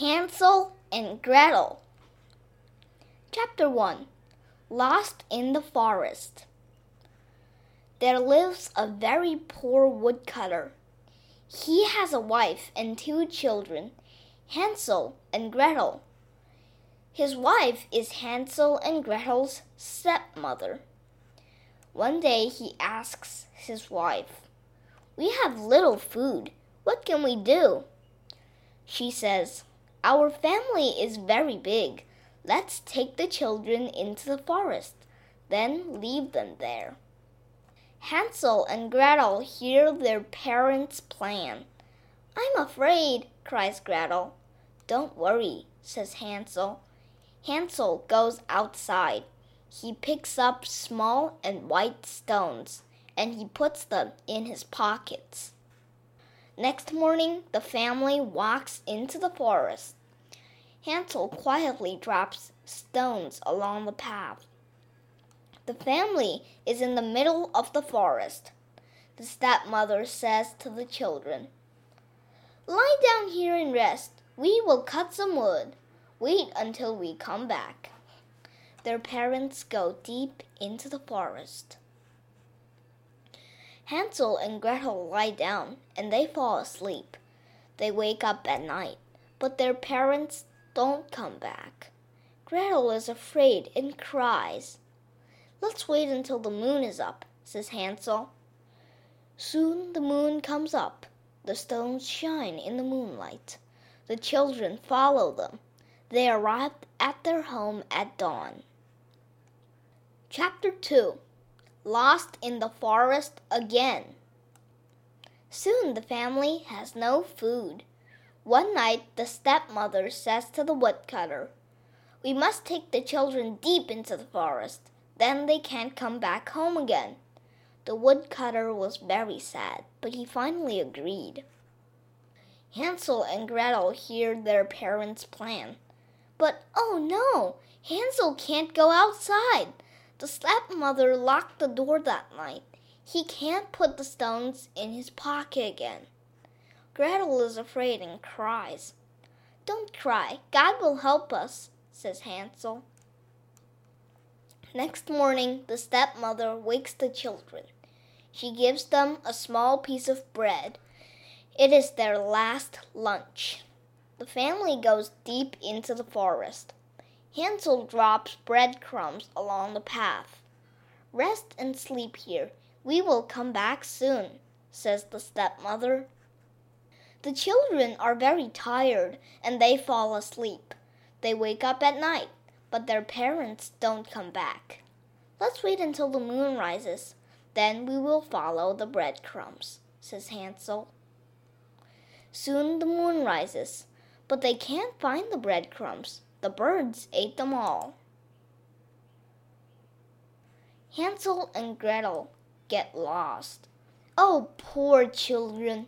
Hansel and Gretel. Chapter 1 Lost in the Forest. There lives a very poor woodcutter. He has a wife and two children, Hansel and Gretel. His wife is Hansel and Gretel's stepmother. One day he asks his wife, We have little food. What can we do? She says, Our family is very big. Let's take the children into the forest, then leave them there. Hansel and Gretel hear their parents' plan. I'm afraid, cries Gretel. Don't worry, says Hansel. Hansel goes outside. He picks up small and white stones and he puts them in his pockets. Next morning, the family walks into the forest. Hansel quietly drops stones along the path. The family is in the middle of the forest. The stepmother says to the children, Lie down here and rest. We will cut some wood. Wait until we come back. Their parents go deep into the forest. Hansel and Gretel lie down and they fall asleep. They wake up at night, but their parents don't come back. Gretel is afraid and cries. Let's wait until the moon is up, says Hansel. Soon the moon comes up. The stones shine in the moonlight. The children follow them. They arrive at their home at dawn. Chapter 2 Lost in the forest again. Soon the family has no food. One night the stepmother says to the woodcutter, We must take the children deep into the forest. Then they can't come back home again. The woodcutter was very sad, but he finally agreed. Hansel and Gretel hear their parents' plan. But oh no, Hansel can't go outside. The stepmother locked the door that night. He can't put the stones in his pocket again. Gretel is afraid and cries. Don't cry, God will help us, says Hansel. Next morning, the stepmother wakes the children. She gives them a small piece of bread. It is their last lunch. The family goes deep into the forest. Hansel drops breadcrumbs along the path. Rest and sleep here. We will come back soon, says the stepmother. The children are very tired and they fall asleep. They wake up at night, but their parents don't come back. Let's wait until the moon rises. Then we will follow the breadcrumbs, says Hansel. Soon the moon rises, but they can't find the breadcrumbs. The birds ate them all. Hansel and Gretel get lost. Oh, poor children!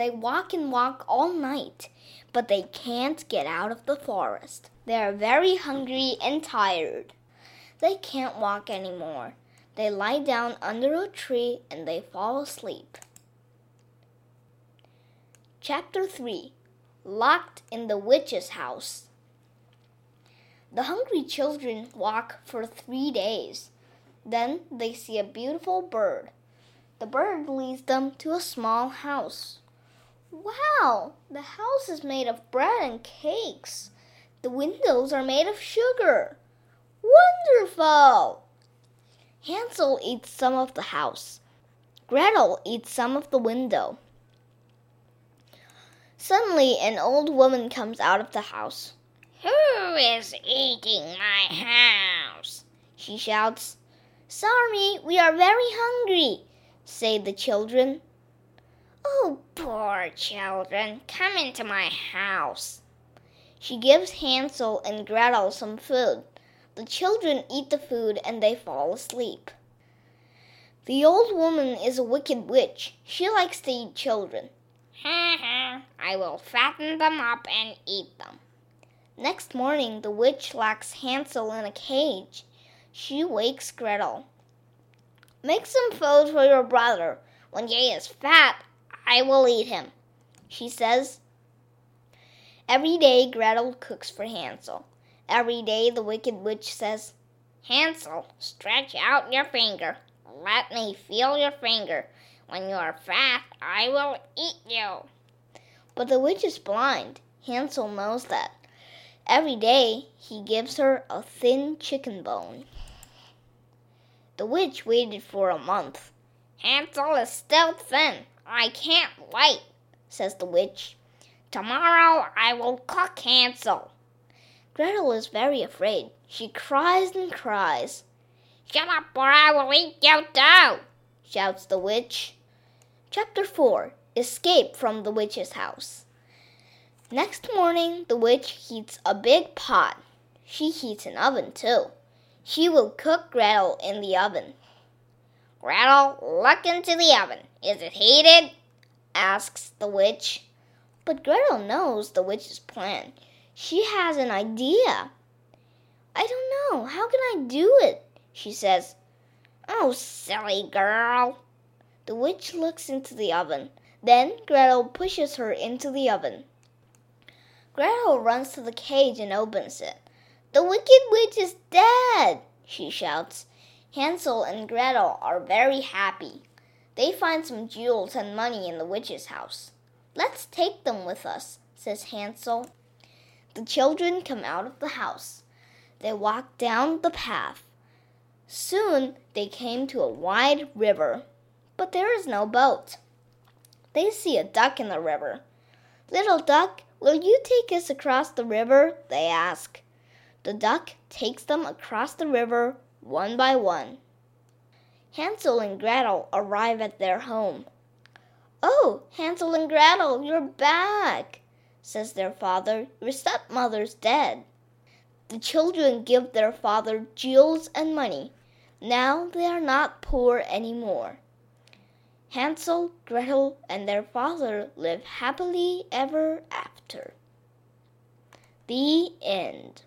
They walk and walk all night, but they can't get out of the forest. They are very hungry and tired. They can't walk any more. They lie down under a tree and they fall asleep. Chapter 3 Locked in the Witch's House the hungry children walk for three days. Then they see a beautiful bird. The bird leads them to a small house. Wow! The house is made of bread and cakes. The windows are made of sugar. Wonderful! Hansel eats some of the house. Gretel eats some of the window. Suddenly, an old woman comes out of the house. Who is eating my house? She shouts. Sorry, we are very hungry, say the children. Oh, poor children, come into my house. She gives Hansel and Gretel some food. The children eat the food and they fall asleep. The old woman is a wicked witch. She likes to eat children. Ha ha, I will fatten them up and eat them. Next morning, the witch locks Hansel in a cage. She wakes Gretel. Make some food for your brother. When he is fat, I will eat him, she says. Every day Gretel cooks for Hansel. Every day the wicked witch says, Hansel, stretch out your finger. Let me feel your finger. When you are fat, I will eat you. But the witch is blind. Hansel knows that. Every day he gives her a thin chicken bone. The witch waited for a month. Hansel is still thin. I can't wait, says the witch. Tomorrow I will cook Hansel. Gretel is very afraid. She cries and cries. Shut up, or I will eat you too, shouts the witch. Chapter 4 Escape from the Witch's House. Next morning, the witch heats a big pot. She heats an oven too. She will cook Gretel in the oven. Gretel, look into the oven. Is it heated? asks the witch. But Gretel knows the witch's plan. She has an idea. I don't know. How can I do it? She says. Oh, silly girl. The witch looks into the oven. Then Gretel pushes her into the oven. Gretel runs to the cage and opens it. The wicked witch is dead, she shouts. Hansel and Gretel are very happy. They find some jewels and money in the witch's house. Let's take them with us, says Hansel. The children come out of the house. They walk down the path. Soon they came to a wide river, but there is no boat. They see a duck in the river. Little duck, will you take us across the river? They ask. The duck takes them across the river one by one. Hansel and Gretel arrive at their home. Oh, Hansel and Gretel, you're back, says their father. Your stepmother's dead. The children give their father jewels and money. Now they are not poor any more. Hansel, Gretel, and their father live happily ever after. The end.